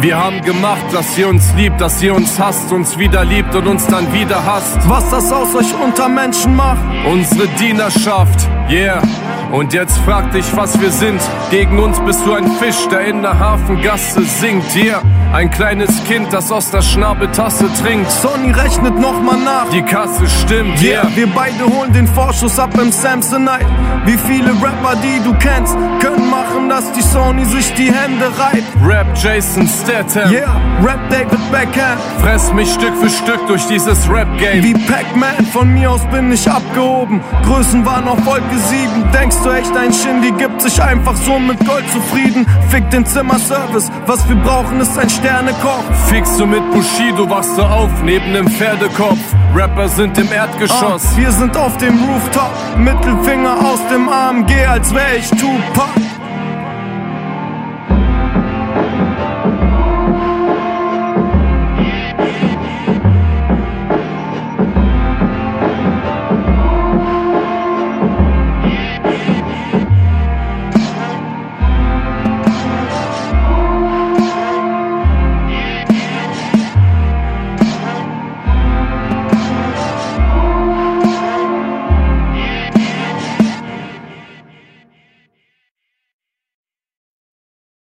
Wir haben gemacht, dass ihr uns liebt, dass ihr uns hasst, uns wieder liebt und uns dann wieder hasst. Was das aus euch unter Menschen macht? Unsere Dienerschaft, yeah. Und jetzt frag dich, was wir sind. Gegen uns bist du ein Fisch, der in der Hafengasse singt. Yeah, ein kleines Kind, das aus der Schnabeltasse trinkt. Sony rechnet nochmal nach. Die Kasse stimmt, yeah. Wir beide holen den Vorschuss ab im Samsonite. Wie viele Rapper, die du kennst, können dass die Sony sich die Hände reibt. Rap Jason Statham. Yeah, Rap David Beckham. Fress mich Stück für Stück durch dieses Rap-Game. Wie Pac-Man, von mir aus bin ich abgehoben. Größen waren auf Wolke 7. Denkst du echt, ein Shindy gibt sich einfach so mit Gold zufrieden? Fick den Zimmerservice, was wir brauchen ist ein Sternekoch. Fickst du mit Bushido, wachst du auf neben dem Pferdekopf. Rapper sind im Erdgeschoss. Ah, wir sind auf dem Rooftop, Mittelfinger aus dem AMG, als wär ich Tupac.